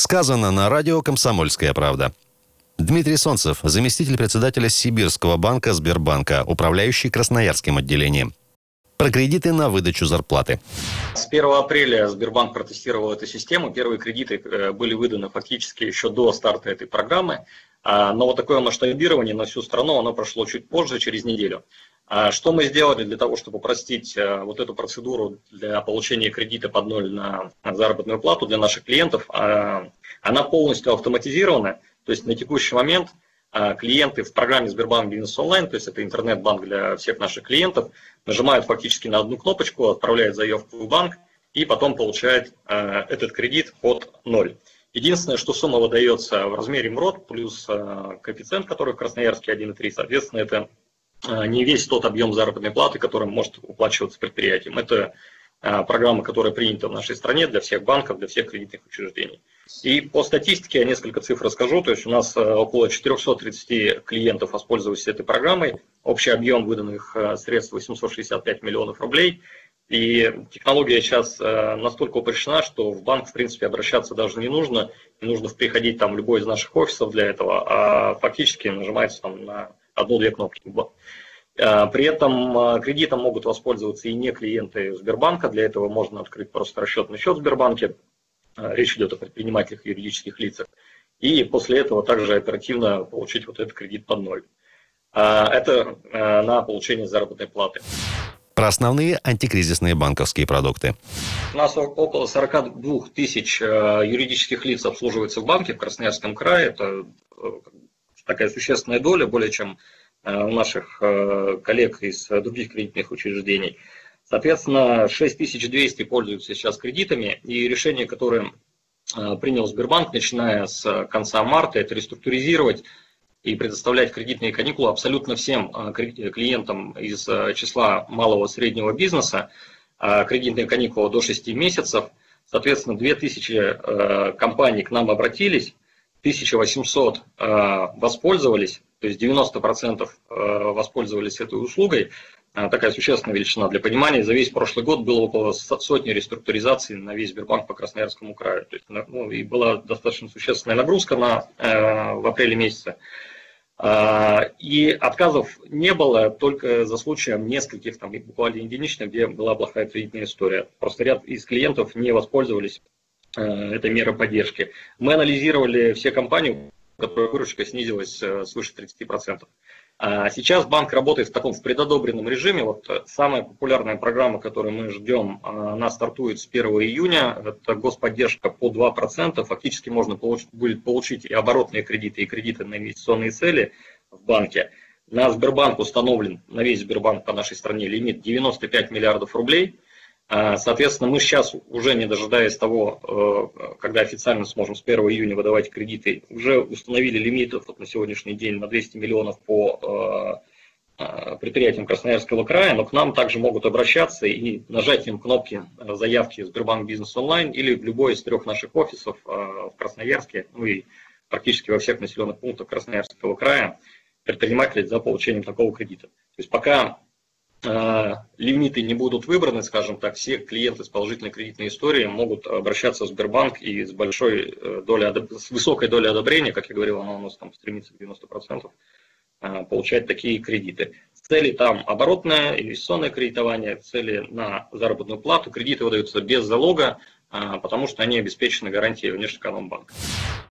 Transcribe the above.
Сказано на радио «Комсомольская правда». Дмитрий Солнцев, заместитель председателя Сибирского банка Сбербанка, управляющий Красноярским отделением. Про кредиты на выдачу зарплаты. С 1 апреля Сбербанк протестировал эту систему. Первые кредиты э, были выданы фактически еще до старта этой программы. А, но вот такое масштабирование на всю страну, оно прошло чуть позже, через неделю. А что мы сделали для того, чтобы упростить э, вот эту процедуру для получения кредита под ноль на заработную плату для наших клиентов? А, она полностью автоматизирована, то есть на текущий момент а, клиенты в программе Сбербанк Бизнес Онлайн, то есть это интернет-банк для всех наших клиентов, нажимают фактически на одну кнопочку, отправляют заявку в банк и потом получают этот кредит под ноль. Единственное, что сумма выдается в размере МРОД плюс коэффициент, который в Красноярске 1,3, соответственно, это не весь тот объем заработной платы, который может уплачиваться предприятием. Это а, программа, которая принята в нашей стране для всех банков, для всех кредитных учреждений. И по статистике я несколько цифр расскажу. То есть у нас а, около 430 клиентов воспользовались этой программой. Общий объем выданных средств 865 миллионов рублей. И технология сейчас настолько упрощена, что в банк, в принципе, обращаться даже не нужно. Не нужно приходить там в любой из наших офисов для этого, а фактически нажимается там на одну-две кнопки. А, при этом а, кредитом могут воспользоваться и не клиенты Сбербанка. Для этого можно открыть просто расчетный счет в Сбербанке. А, речь идет о предпринимателях юридических лицах. И после этого также оперативно получить вот этот кредит под ноль. Это на получение заработной платы. Про основные антикризисные банковские продукты. У нас около 42 тысяч юридических лиц обслуживается в банке в Красноярском крае. Это такая существенная доля, более чем э, у наших э, коллег из других кредитных учреждений. Соответственно, 6200 пользуются сейчас кредитами, и решение, которое э, принял Сбербанк, начиная с конца марта, это реструктуризировать и предоставлять кредитные каникулы абсолютно всем клиентам из числа малого и среднего бизнеса, кредитные каникулы до 6 месяцев. Соответственно, 2000 компаний к нам обратились, 1800 э, воспользовались, то есть 90% э, воспользовались этой услугой. Э, такая существенная величина для понимания. За весь прошлый год было около сотни реструктуризаций на весь Сбербанк по Красноярскому краю. То есть, ну, и была достаточно существенная нагрузка на, в апреле месяце. И отказов не было только за случаем нескольких, там, буквально единичных, где была плохая кредитная история. Просто ряд из клиентов не воспользовались Э, этой меры поддержки. Мы анализировали все компании, у которых выручка снизилась э, свыше 30%. А сейчас банк работает в таком в предодобренном режиме. Вот э, самая популярная программа, которую мы ждем, она стартует с 1 июня. Это господдержка по 2%. Фактически можно получить, будет получить и оборотные кредиты, и кредиты на инвестиционные цели в банке. На Сбербанк установлен, на весь Сбербанк по нашей стране лимит 95 миллиардов рублей – соответственно, мы сейчас, уже не дожидаясь того, э, когда официально сможем с 1 июня выдавать кредиты, уже установили лимитов вот на сегодняшний день на 200 миллионов по э, э, предприятиям Красноярского края, но к нам также могут обращаться и нажатием кнопки заявки Сбербанк Бизнес Онлайн или в любой из трех наших офисов в Красноярске, ну и практически во всех населенных пунктах Красноярского края предприниматели за получением такого кредита. То есть пока лимиты не будут выбраны, скажем так, все клиенты с положительной кредитной историей могут обращаться в Сбербанк и с большой э, долей, с высокой долей одобрения, как я говорил, она у нас там стремится к 90%, э, получать такие кредиты. Цели там оборотное, инвестиционное кредитование, цели на заработную плату. Кредиты выдаются без залога, потому что они обеспечены гарантией внешнекономбанка.